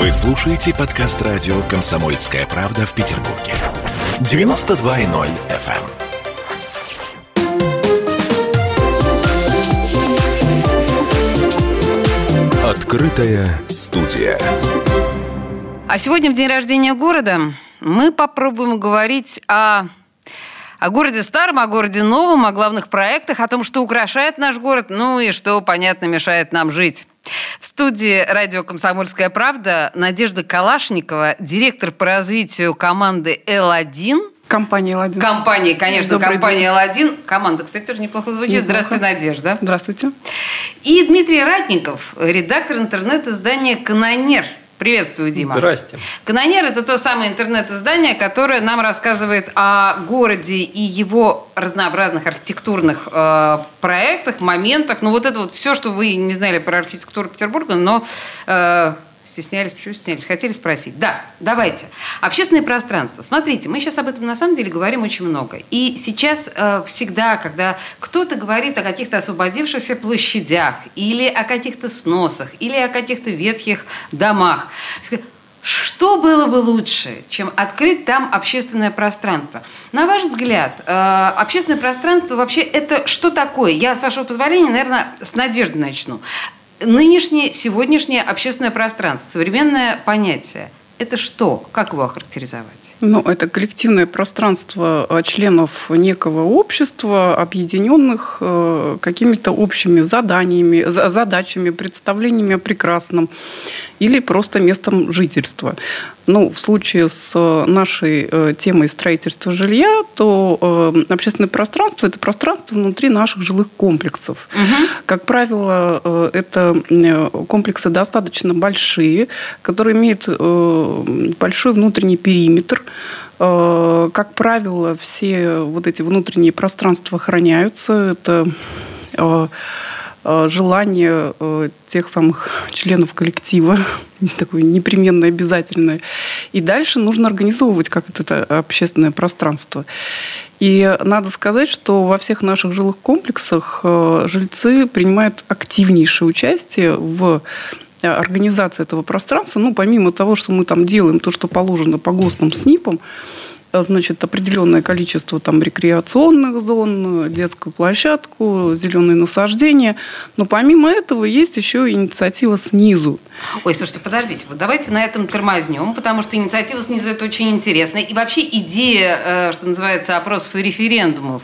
Вы слушаете подкаст радио «Комсомольская правда» в Петербурге. 92.0 FM. Открытая студия. А сегодня в день рождения города мы попробуем говорить о о городе старом, о городе новом, о главных проектах, о том, что украшает наш город, ну и что, понятно, мешает нам жить. В студии радио «Комсомольская правда» Надежда Калашникова, директор по развитию команды «Л1», Компания «Л1». Компания, конечно, Добрый компания «Л1». Команда, кстати, тоже неплохо звучит. Неплохо. Здравствуйте, Надежда. Здравствуйте. И Дмитрий Ратников, редактор интернет-издания «Канонер». Приветствую, Дима. Здрасте. Канонер – это то самое интернет-издание, которое нам рассказывает о городе и его разнообразных архитектурных э, проектах, моментах. Ну, вот это вот все, что вы не знали про архитектуру Петербурга, но э, Стеснялись, почему стеснялись? Хотели спросить. Да, давайте. Общественное пространство. Смотрите, мы сейчас об этом на самом деле говорим очень много. И сейчас э, всегда, когда кто-то говорит о каких-то освободившихся площадях, или о каких-то сносах, или о каких-то ветхих домах, что было бы лучше, чем открыть там общественное пространство? На ваш взгляд, э, общественное пространство вообще это что такое? Я, с вашего позволения, наверное, с надежды начну нынешнее, сегодняшнее общественное пространство, современное понятие, это что? Как его охарактеризовать? Ну, это коллективное пространство э, членов некого общества, объединенных э, какими-то общими заданиями, задачами, представлениями о прекрасном или просто местом жительства. Ну, в случае с э, нашей темой строительства жилья, то общественное пространство – это пространство внутри наших жилых комплексов. Угу. Как правило, это комплексы достаточно большие, которые имеют большой внутренний периметр, Э, как правило, все вот эти внутренние пространства охраняются. Это э, э, желание тех самых членов коллектива, такое непременно обязательное. И дальше нужно организовывать как это общественное пространство. И надо сказать, что во всех наших жилых комплексах жильцы принимают активнейшее участие в организации этого пространства, ну, помимо того, что мы там делаем то, что положено по ГОСТам, СНИПам, Э, значит, определенное количество там рекреационных зон, детскую площадку, зеленые насаждения. Но помимо этого есть еще инициатива снизу. Ой, слушайте, подождите, вот давайте на этом тормознем, потому что инициатива снизу это очень интересно. И вообще идея, э, что называется, опросов и референдумов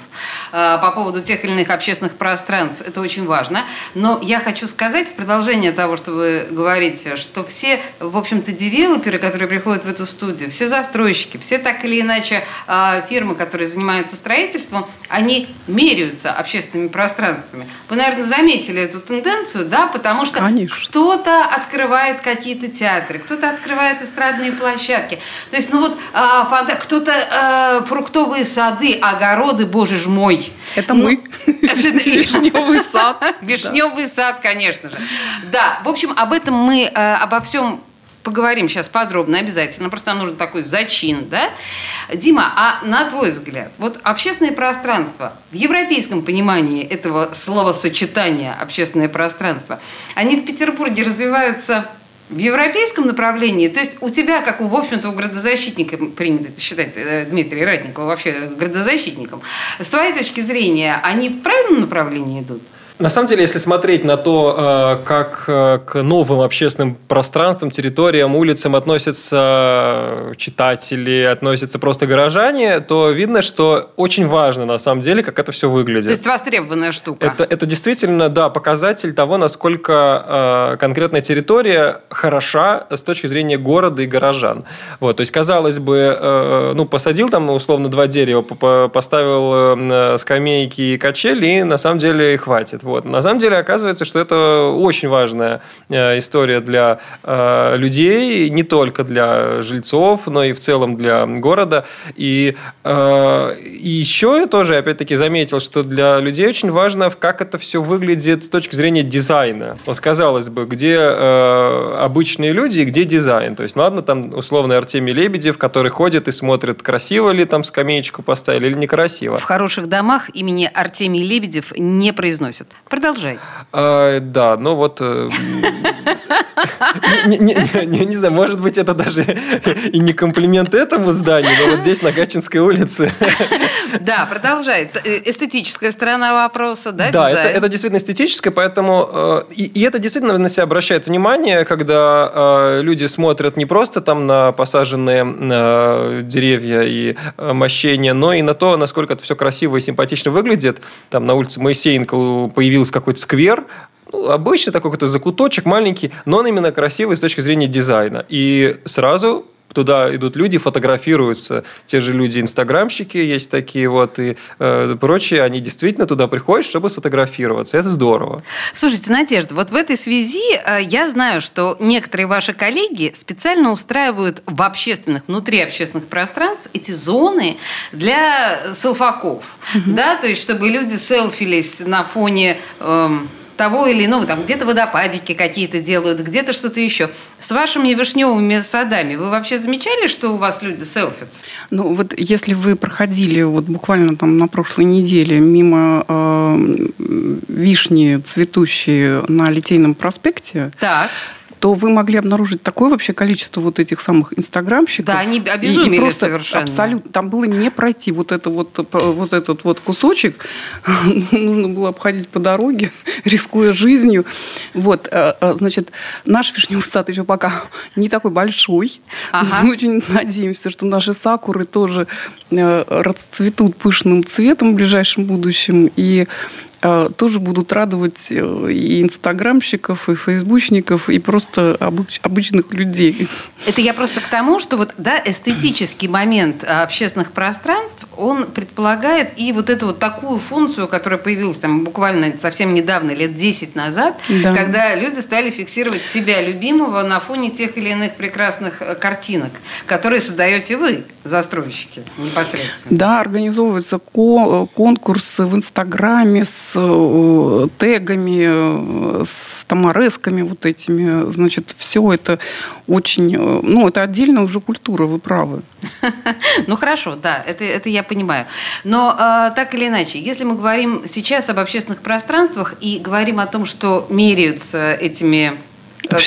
э, по поводу тех или иных общественных пространств, это очень важно. Но я хочу сказать в продолжение того, что вы говорите, что все, в общем-то, девелоперы, которые приходят в эту студию, все застройщики, все так или иначе иначе а, фирмы, которые занимаются строительством, они меряются общественными пространствами. Вы, наверное, заметили эту тенденцию, да, потому что кто-то открывает какие-то театры, кто-то открывает эстрадные площадки. То есть, ну вот, а, кто-то а, фруктовые сады, огороды, боже ж мой. Это ну, мы. Вишневый сад. Вишневый сад, конечно же. Да, в общем, об этом мы, обо всем поговорим сейчас подробно обязательно, просто нам нужен такой зачин, да? Дима, а на твой взгляд, вот общественное пространство в европейском понимании этого словосочетания общественное пространство, они в Петербурге развиваются в европейском направлении, то есть у тебя, как у, в общем-то, у градозащитника, принято считать э, Дмитрия Ратникова вообще градозащитником, с твоей точки зрения, они в правильном направлении идут? На самом деле, если смотреть на то, э, как э, к новым общественным пространствам, территориям, улицам относятся читатели, относятся просто горожане, то видно, что очень важно на самом деле, как это все выглядит. То есть востребованная штука. Это, это действительно, да, показатель того, насколько э, конкретная территория хороша с точки зрения города и горожан. Вот, то есть, казалось бы, ну, посадил там условно два дерева, поставил скамейки и качели, и на самом деле хватит. Вот. На самом деле оказывается, что это очень важная э, история для э, людей, не только для жильцов, но и в целом для города. И, э, и еще я тоже, опять-таки, заметил, что для людей очень важно, как это все выглядит с точки зрения дизайна. Вот казалось бы, где обычные люди и где дизайн. То есть, ладно, там условно Артемий Лебедев, который ходит и смотрит, красиво ли там скамеечку поставили или некрасиво. В хороших домах имени Артемий Лебедев не произносят. Продолжай. А, да, ну вот... Э, не, не, не, не знаю, может быть, это даже и не комплимент этому зданию, но вот здесь, на Гатчинской улице. Да, продолжай. Э, эстетическая сторона вопроса, да? Да, это, это действительно эстетическое, поэтому... Э, и, и это действительно на себя обращает внимание, когда люди смотрят не просто там на посаженные э, деревья и мощения, но и на то, насколько это все красиво и симпатично выглядит. Там на улице Моисеенко появился какой-то сквер, ну, обычный такой какой-то закуточек маленький, но он именно красивый с точки зрения дизайна. И сразу туда идут люди, фотографируются. Те же люди, инстаграмщики есть такие вот и э, прочие, они действительно туда приходят, чтобы сфотографироваться. Это здорово. Слушайте, Надежда, вот в этой связи э, я знаю, что некоторые ваши коллеги специально устраивают в общественных, внутри общественных пространств эти зоны для селфаков. Угу. Да, то есть, чтобы люди селфились на фоне... Э, того или иного, там где-то водопадики какие-то делают, где-то что-то еще. С вашими вишневыми садами вы вообще замечали, что у вас люди селфятся? Ну вот если вы проходили вот буквально там на прошлой неделе мимо э, вишни цветущие на Литейном проспекте, так то вы могли обнаружить такое вообще количество вот этих самых инстаграмщиков. Да, они обезумели и, просто совершенно. Абсолютно. Там было не пройти вот, это вот, вот этот вот кусочек. Нужно было обходить по дороге, рискуя жизнью. Вот, э, э, значит, наш вишневый сад еще пока не такой большой. Ага. Мы очень надеемся, что наши сакуры тоже э, расцветут пышным цветом в ближайшем будущем. И тоже будут радовать э, и инстаграмщиков, и фейсбучников, и просто обыч, обычных людей. Это я просто к тому, что вот, да, эстетический момент общественных пространств, он предполагает и вот эту вот такую функцию, которая появилась там буквально совсем недавно, лет 10 назад, да. когда люди стали фиксировать себя любимого на фоне тех или иных прекрасных э, картинок, которые создаете вы, застройщики, непосредственно. Да, организовываются конкурсы в Инстаграме с э, тегами, э, с тамаресками вот этими. Значит, все это очень... Э, ну, это отдельная уже культура, вы правы. Ну, хорошо, да, это, это я понимаю. Но так или иначе, если мы говорим сейчас об общественных пространствах и говорим о том, что меряются этими как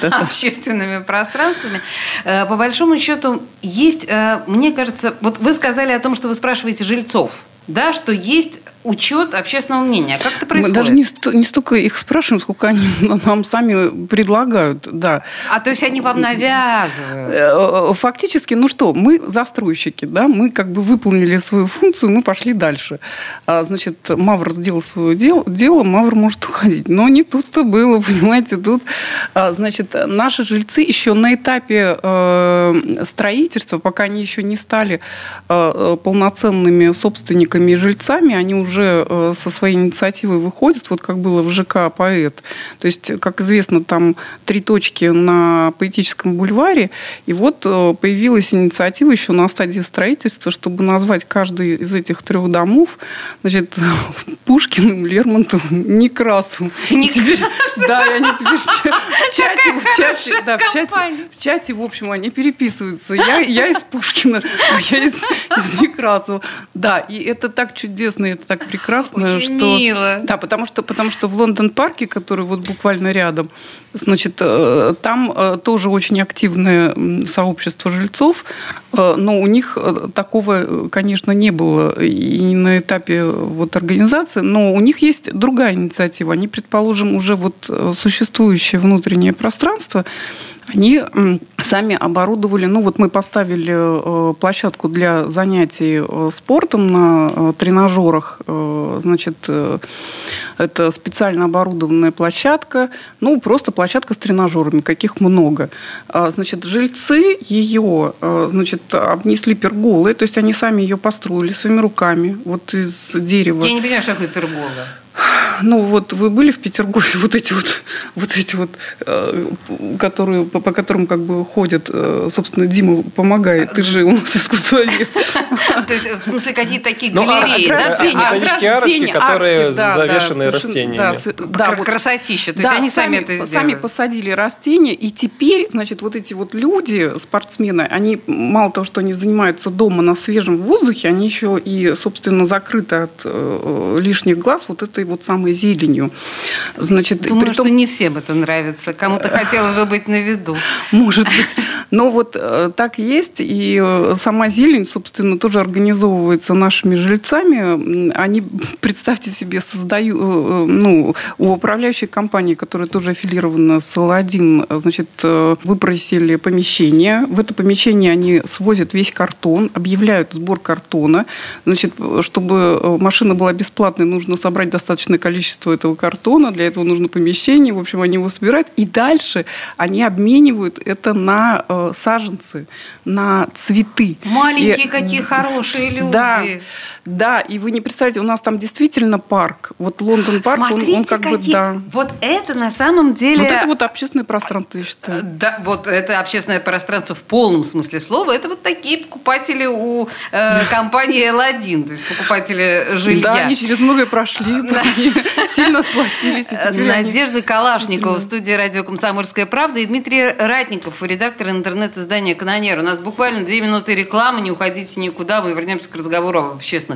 да, общественными пространствами. По большому счету, есть, мне кажется, вот вы сказали о том, что вы спрашиваете жильцов, да, что есть учет общественного мнения. Как это происходит? Мы даже не, сто, не столько их спрашиваем, сколько они нам сами предлагают. Да. А то есть они вам навязывают? Э, фактически, ну что, мы застройщики, да, мы как бы выполнили свою функцию, мы пошли дальше. А, значит, Мавр сделал свое дело, дело, Мавр может уходить. Но не тут-то было, понимаете, тут, а, значит, наши жильцы еще на этапе э, строительства, пока они еще не стали э, полноценными собственниками и жильцами, они уже уже э, со своей инициативой выходят, вот как было в ЖК «Поэт». То есть, как известно, там три точки на поэтическом бульваре, и вот э, появилась инициатива еще на стадии строительства, чтобы назвать каждый из этих трех домов, значит, Пушкиным, Лермонтовым, Некрасовым. Некрасовым? Да, и они теперь в чате, в чате, да, в чате, в чате, в общем, они переписываются. Я, я из Пушкина, а я из, из Некрасова. Да, и это так чудесно, это так прекрасно, Очень что мило. да, потому что потому что в Лондон парке, который вот буквально рядом, значит, э, там э, тоже очень активное сообщество жильцов, э, но у них такого, конечно, не было и не на этапе вот организации, но у них есть другая инициатива. Они, предположим, уже вот существующее внутреннее пространство они сами оборудовали, ну вот мы поставили э, площадку для занятий э, спортом на э, тренажерах, значит, это специально оборудованная площадка, ну просто площадка с тренажерами, каких много. А, значит, жильцы ее, значит, обнесли перголой, то есть они сами ее построили своими руками, вот из дерева. Я не понимаю, что такое пергола. Ну, вот вы были в Петергофе, вот эти вот, вот эти вот, э, которые, по, по которым как бы ходят, э, собственно, Дима помогает, ты же у нас искусствовед. То есть, в смысле, какие-то такие ну, а галереи, да? Металлические арочки, которые завешены растениями. Да, красотища, то есть они сами это сделали. Сами посадили растения, и теперь, значит, вот эти вот люди, спортсмены, они мало того, что они занимаются дома на свежем воздухе, они еще и, собственно, закрыты от э, лишних глаз вот этой вот самой зеленью. Значит, Думаю, притом... что не всем это нравится. Кому-то хотелось бы быть на виду. Может быть. Но вот э, так есть. И э, сама зелень, собственно, тоже организовывается нашими жильцами. Они, представьте себе, создают, ну, у управляющей компании, которая тоже аффилирована с L1, значит, выпросили помещение. В это помещение они свозят весь картон, объявляют сбор картона. Значит, чтобы машина была бесплатной, нужно собрать достаточное количество этого картона. Для этого нужно помещение. В общем, они его собирают. И дальше они обменивают это на э, саженцы, на цветы. Маленькие и, какие хорошие люди. Да. Да, и вы не представляете, у нас там действительно парк. Вот Лондон парк, он, он как какие... бы да. Вот это на самом деле. Вот это вот общественное пространство, я считаю. Да, вот это общественное пространство в полном смысле слова. Это вот такие покупатели у э, компании L1, то есть покупатели жилья. Да, они через многое прошли, сильно сплотились. Надежда Калашникова в студии радио «Комсомольская правда» и Дмитрий Ратников, редактор интернет-издания «Канонер». У нас буквально две минуты рекламы, не уходите никуда, мы вернемся к разговору об общественных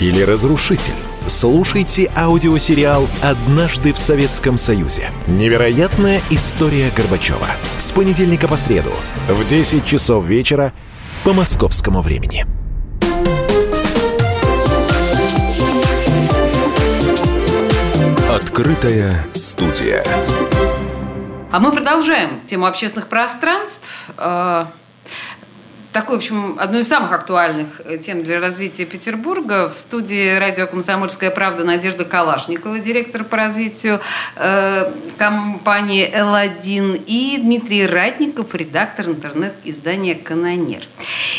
или разрушитель? Слушайте аудиосериал «Однажды в Советском Союзе». Невероятная история Горбачева. С понедельника по среду в 10 часов вечера по московскому времени. Открытая студия. А мы продолжаем тему общественных пространств. Такой, в общем, одной из самых актуальных э, тем для развития Петербурга. В студии радио «Комсомольская правда» Надежда Калашникова, директор по развитию э, компании «Л1», и Дмитрий Ратников, редактор интернет-издания «Канонер».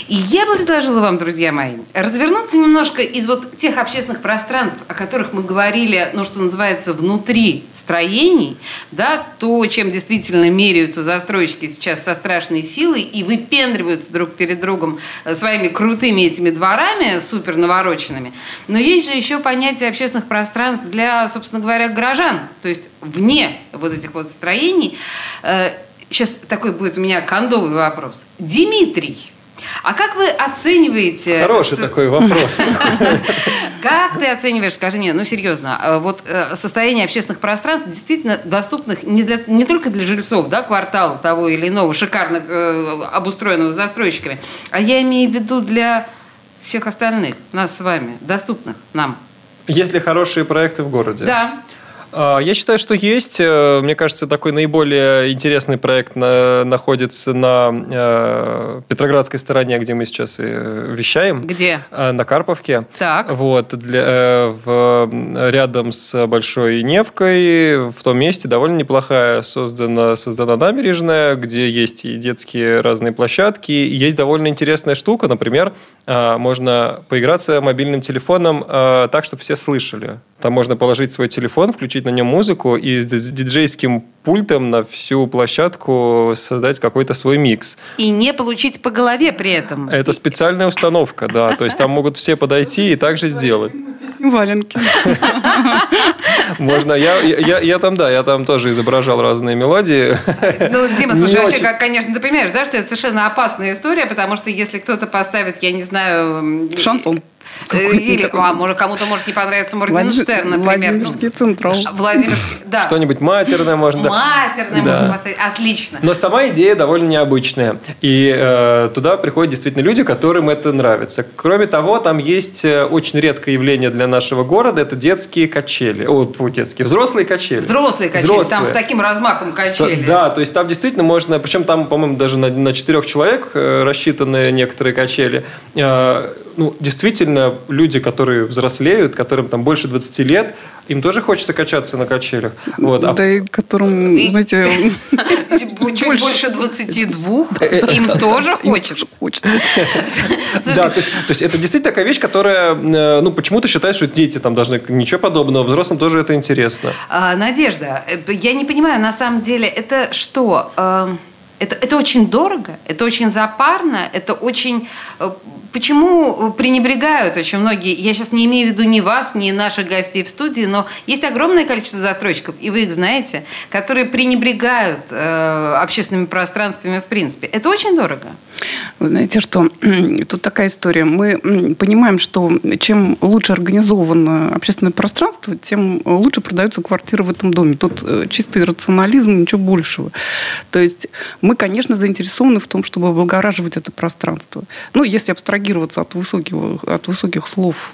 И я бы предложила вам, друзья мои, развернуться немножко из вот тех общественных пространств, о которых мы говорили, ну, что называется, внутри строений, да, то, чем действительно меряются застройщики сейчас со страшной силой и выпендриваются друг перед другом э, своими крутыми этими дворами, супер навороченными. Но есть же еще понятие общественных пространств для, собственно говоря, горожан, то есть вне вот этих вот строений. Сейчас э, такой будет у меня кондовый вопрос. Дмитрий, а как вы оцениваете... Хороший с... такой вопрос. Как ты оцениваешь, скажи мне, ну серьезно, э, вот э, состояние общественных пространств действительно доступных не, для, не только для жильцов, да, квартала того или иного, шикарно э, обустроенного застройщиками, а я имею в виду для всех остальных, нас с вами, доступных нам. Есть ли хорошие проекты в городе? Да. А, я считаю, что есть. Э, мне кажется, такой наиболее интересный проект находится на э, Петроградской стороне, где мы сейчас и вещаем. Где? Э, на Карповке. Так. Вот, для, в, рядом с Большой Невкой, в том месте довольно неплохая создана, создана набережная, где есть и детские разные площадки. Есть довольно интересная штука, например, можно поиграться мобильным телефоном так, чтобы все слышали. Там можно положить свой телефон, включить на нем музыку и с диджейским пультом на всю площадку создать какой-то свой микс. И не получить по голове при этом. Это специальная установка, да. То есть там могут все подойти и также сделать. Валенки. Можно. Я, я, я там, да, я там тоже изображал разные мелодии. Ну, Дима, слушай, вообще, как, конечно, ты понимаешь, да, что это совершенно опасная история, потому что если кто-то поставит, я не знаю... Шансон. Э, или, а, может, кому-то может не понравиться Моргенштерн, например. Владимирский Централ. Владимирский, да. Что-нибудь матерное можно. Матерное да. можно поставить. Отлично. Но сама идея довольно необычная. И э, туда приходят действительно люди, которым это нравится. Кроме того, там есть э, очень редкое явление для нашего города. Это детские качели. О, детские. Взрослые качели. Взрослые качели. Взрослые. Там с таким размахом качели. С, да, то есть там действительно можно... Причем там, по-моему, даже на, на четырех человек э, рассчитаны некоторые качели. Э, ну, действительно, люди, которые взрослеют, которым там больше 20 лет, им тоже хочется качаться на качелях. Вот. А... Да, и которым, знаете... Чуть больше 22, им тоже хочется. Да, то есть это действительно такая вещь, которая, э, ну, почему-то считает, что дети там должны... Ничего подобного, взрослым тоже это интересно. А, Надежда, э, я не понимаю, на самом деле, это что? Это, это очень дорого, это очень запарно, это очень... Э, почему пренебрегают очень многие, я сейчас не имею в виду ни вас, ни наших гостей в студии, но есть огромное количество застройщиков, и вы их знаете, которые пренебрегают э, общественными пространствами в принципе. Это очень дорого. Вы знаете, что тут такая история. Мы понимаем, что чем лучше организовано общественное пространство, тем лучше продаются квартиры в этом доме. Тут э, чистый рационализм, ничего большего. То есть мы, конечно, заинтересованы в том, чтобы облагораживать это пространство. Ну, если абстрагироваться от высоких, от высоких слов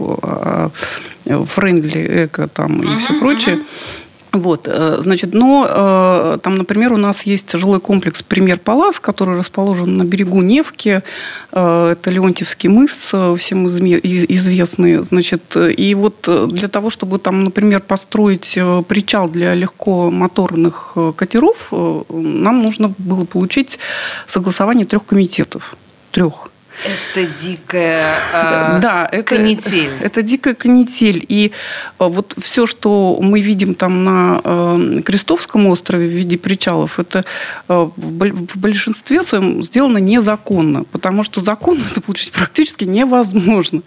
френдли, эко там, и uh-huh, все прочее, uh-huh вот, э, значит, но э, там, например, у нас есть жилой комплекс «Премьер Палас», который расположен на берегу Невки. Э, это Леонтьевский мыс, всем известный. Значит, и вот для того, чтобы там, например, построить причал для легкомоторных катеров, нам нужно было получить согласование трех комитетов. Трех. Это дикая э, да, это, канитель. Это дикая канитель. И а, вот все, что мы видим там на э, Крестовском острове в виде причалов, это э, в большинстве своем сделано незаконно, потому что законно это получить практически невозможно.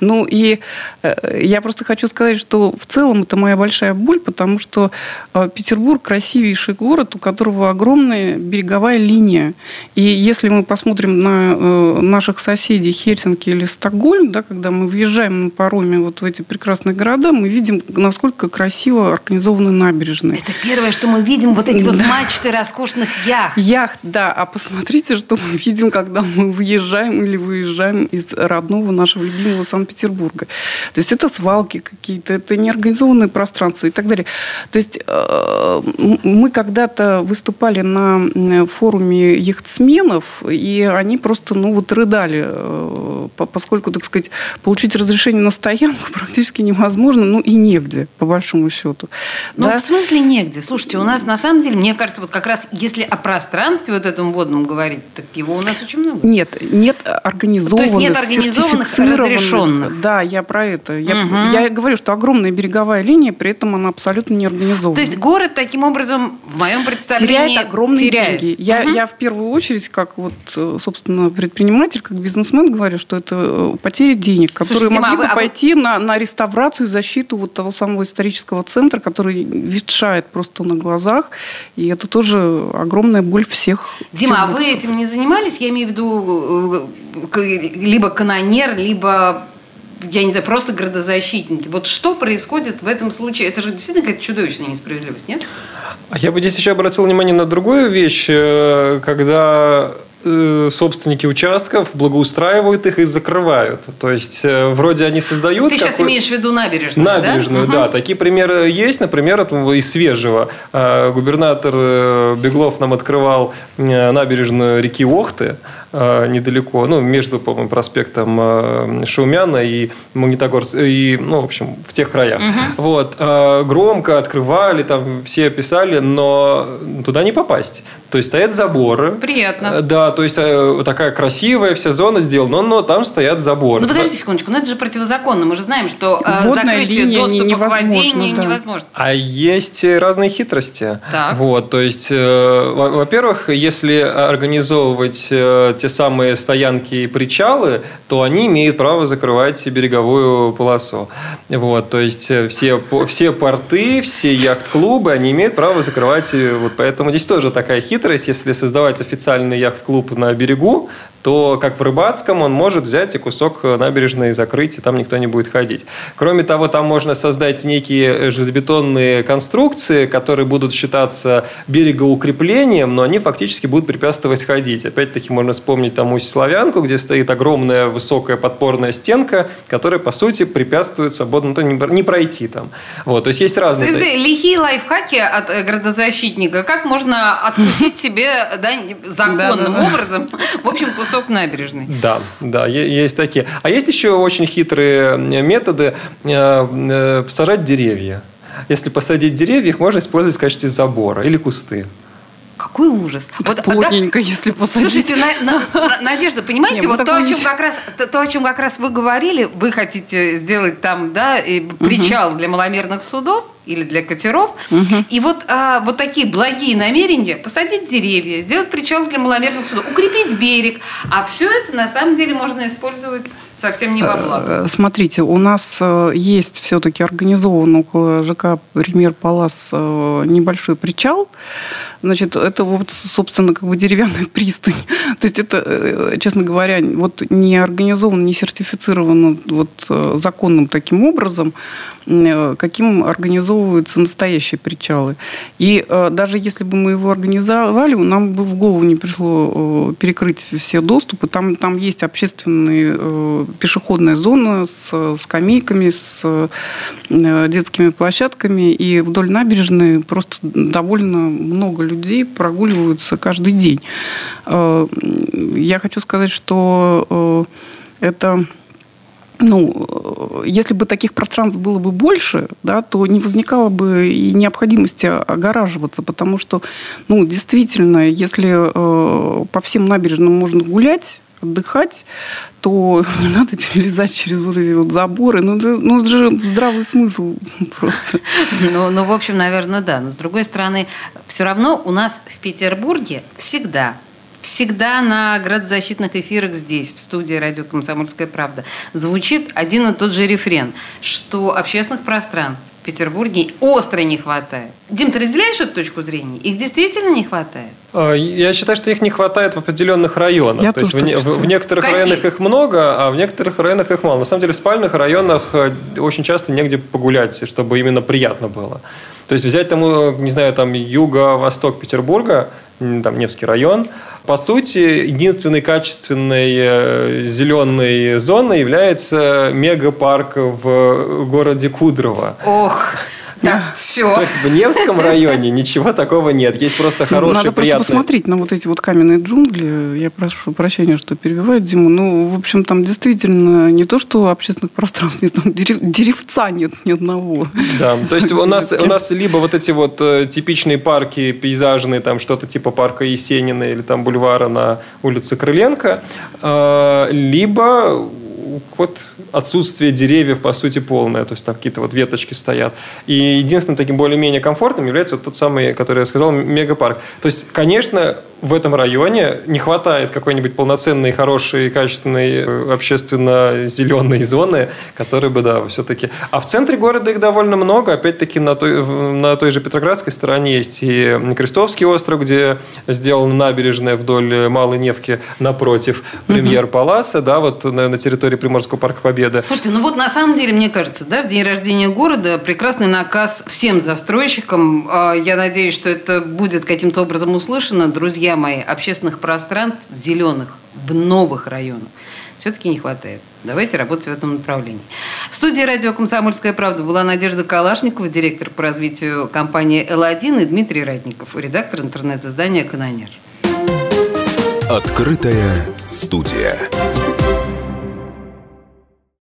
Ну и э, я просто хочу сказать, что в целом это моя большая боль, потому что э, Петербург красивейший город, у которого огромная береговая линия. И если мы посмотрим на э, наших наших соседей Хельсинки или Стокгольм, да, когда мы въезжаем на пароме вот в эти прекрасные города, мы видим, насколько красиво организованы набережные. Это первое, что мы видим, вот эти да. вот мачты роскошных яхт. Яхт, да. А посмотрите, что мы видим, когда мы въезжаем или выезжаем из родного нашего любимого Санкт-Петербурга. То есть это свалки какие-то, это неорганизованные пространства и так далее. То есть э, мы когда-то выступали на форуме яхтсменов, и они просто, ну вот рыдали далее, э, поскольку, так сказать, получить разрешение на стоянку практически невозможно, ну и негде, по большому счету. Ну, да? в смысле негде? Слушайте, у нас на самом деле, мне кажется, вот как раз если о пространстве вот этом водном говорить, так его у нас очень много. Нет, нет организованных, То есть нет организованных, разрешенных. Да, я про это. Я, угу. я говорю, что огромная береговая линия, при этом она абсолютно не организована. То есть город таким образом, в моем представлении, теряет огромные теряет. деньги. Я, угу. я в первую очередь, как вот, э, собственно, предприниматель, как бизнесмен говорю, что это э, потери денег, которые Слушайте, могли Дима, бы а пойти на, на реставрацию и защиту вот того самого исторического центра, который ветшает просто на глазах. И это тоже огромная боль всех. Дима, а вы этим не занимались? Я имею в виду э, либо канонер, либо я не знаю, просто градозащитники. Вот что происходит в этом случае? Это же действительно какая-то чудовищная несправедливость, нет? А я бы здесь еще обратил внимание на другую вещь, э, когда Э, собственники участков благоустраивают их и закрывают. То есть, э, вроде они создают... Ты сейчас имеешь в виду набережную, Набережную, да? да. Такие примеры есть. Например, из свежего. Э, губернатор Беглов нам открывал набережную реки Охты недалеко, ну, между, по-моему, проспектом Шаумяна и Магнитогорск, и, ну, в общем, в тех краях. Угу. Вот. Громко открывали, там все писали, но туда не попасть. То есть, стоят заборы. Приятно. Да, то есть э, такая красивая вся зона сделана, но, там стоят заборы. Ну подождите секундочку, но это же противозаконно. Мы же знаем, что э, закрытие доступа к воде да. невозможно. А есть разные хитрости. Так. Вот, то есть, э, во-первых, если организовывать э, те самые стоянки и причалы, то они имеют право закрывать береговую полосу. Вот, то есть э, все, все порты, все яхт-клубы, они имеют право закрывать. Вот поэтому здесь тоже такая хитрость, если создавать официальный яхт-клуб на берегу, то, как в Рыбацком, он может взять и кусок набережной закрыть, и там никто не будет ходить. Кроме того, там можно создать некие железобетонные конструкции, которые будут считаться берегоукреплением, но они фактически будут препятствовать ходить. Опять-таки можно вспомнить там Усть-Славянку, где стоит огромная высокая подпорная стенка, которая, по сути, препятствует свободно ну, не пройти там. Вот, то есть есть разные... Лихие лайфхаки от э, градозащитника. Как можно откусить себе да, законным образом, в общем, кусок кусок набережной. Да, да, есть такие. А есть еще очень хитрые методы сажать деревья. Если посадить деревья, их можно использовать в качестве забора или кусты. Какой ужас. Вот, плотненько, да, если посадить. Слушайте, на, на, Надежда, понимаете, не, вот то о, чем как раз, то, то, о чем как раз вы говорили, вы хотите сделать там, да, причал угу. для маломерных судов, или для катеров. Угу. И вот, а, вот такие благие намерения посадить деревья, сделать причал для маломерных судов, укрепить берег. А все это на самом деле можно использовать совсем не во благо. Э, смотрите, у нас э, есть все-таки организован около ЖК «Премьер Палас» э, небольшой причал. Значит, это вот, собственно, как бы деревянная пристань. То есть это, честно говоря, вот не организован, не сертифицирован вот законным таким образом, каким организован организовываются настоящие причалы. И э, даже если бы мы его организовали, нам бы в голову не пришло э, перекрыть все доступы. Там, там есть общественная э, пешеходная зона с скамейками, с э, детскими площадками. И вдоль набережной просто довольно много людей прогуливаются каждый день. Э, я хочу сказать, что э, это ну, если бы таких пространств было бы больше, да, то не возникало бы и необходимости огораживаться, потому что, ну, действительно, если э, по всем набережным можно гулять, отдыхать, то не надо перелезать через вот эти вот заборы. Ну, это, ну, это же здравый смысл просто. Ну, ну, в общем, наверное, да. Но, с другой стороны, все равно у нас в Петербурге всегда всегда на градозащитных эфирах здесь, в студии радио «Комсомольская правда», звучит один и тот же рефрен, что общественных пространств в Петербурге остро не хватает. Дим, ты разделяешь эту точку зрения? Их действительно не хватает? А, я считаю, что их не хватает в определенных районах. Я То есть в, в, в некоторых в районах их много, а в некоторых районах их мало. На самом деле в спальных районах э, очень часто негде погулять, чтобы именно приятно было. То есть взять там, э, не знаю, там юго-восток Петербурга, там Невский район, по сути, единственной качественной э, зеленой зоной является мегапарк в городе Кудрово. Ох! Так, все. То есть в Невском районе ничего такого нет. Есть просто хорошие, Надо приятные... просто посмотреть на вот эти вот каменные джунгли. Я прошу прощения, что перебиваю Диму. Ну, в общем, там действительно не то, что общественных пространств нет, там деревца нет ни одного. Да, то есть у нас, у нас либо вот эти вот э, типичные парки пейзажные, там что-то типа парка Есенина или там бульвара на улице Крыленко, э, либо вот отсутствие деревьев, по сути, полное. То есть там какие-то вот веточки стоят. И единственным таким более-менее комфортным является вот тот самый, который я сказал, мегапарк. То есть, конечно, в этом районе не хватает какой-нибудь полноценной, хорошей, качественной, э, общественно зеленой зоны, которые бы, да, все-таки... А в центре города их довольно много. Опять-таки на той, на той же Петроградской стороне есть и Крестовский остров, где сделана набережная вдоль Малой Невки напротив премьер-паласа, да, вот на, на территории Приморского парка Победы. Слушайте, ну вот на самом деле, мне кажется, да, в день рождения города прекрасный наказ всем застройщикам. А, я надеюсь, что это будет каким-то образом услышано. Друзья, мои, общественных пространств в зеленых, в новых районах все-таки не хватает. Давайте работать в этом направлении. В студии радио «Комсомольская правда» была Надежда Калашникова, директор по развитию компании «Л1» и Дмитрий Радников, редактор интернет-издания «Канонер». Открытая студия.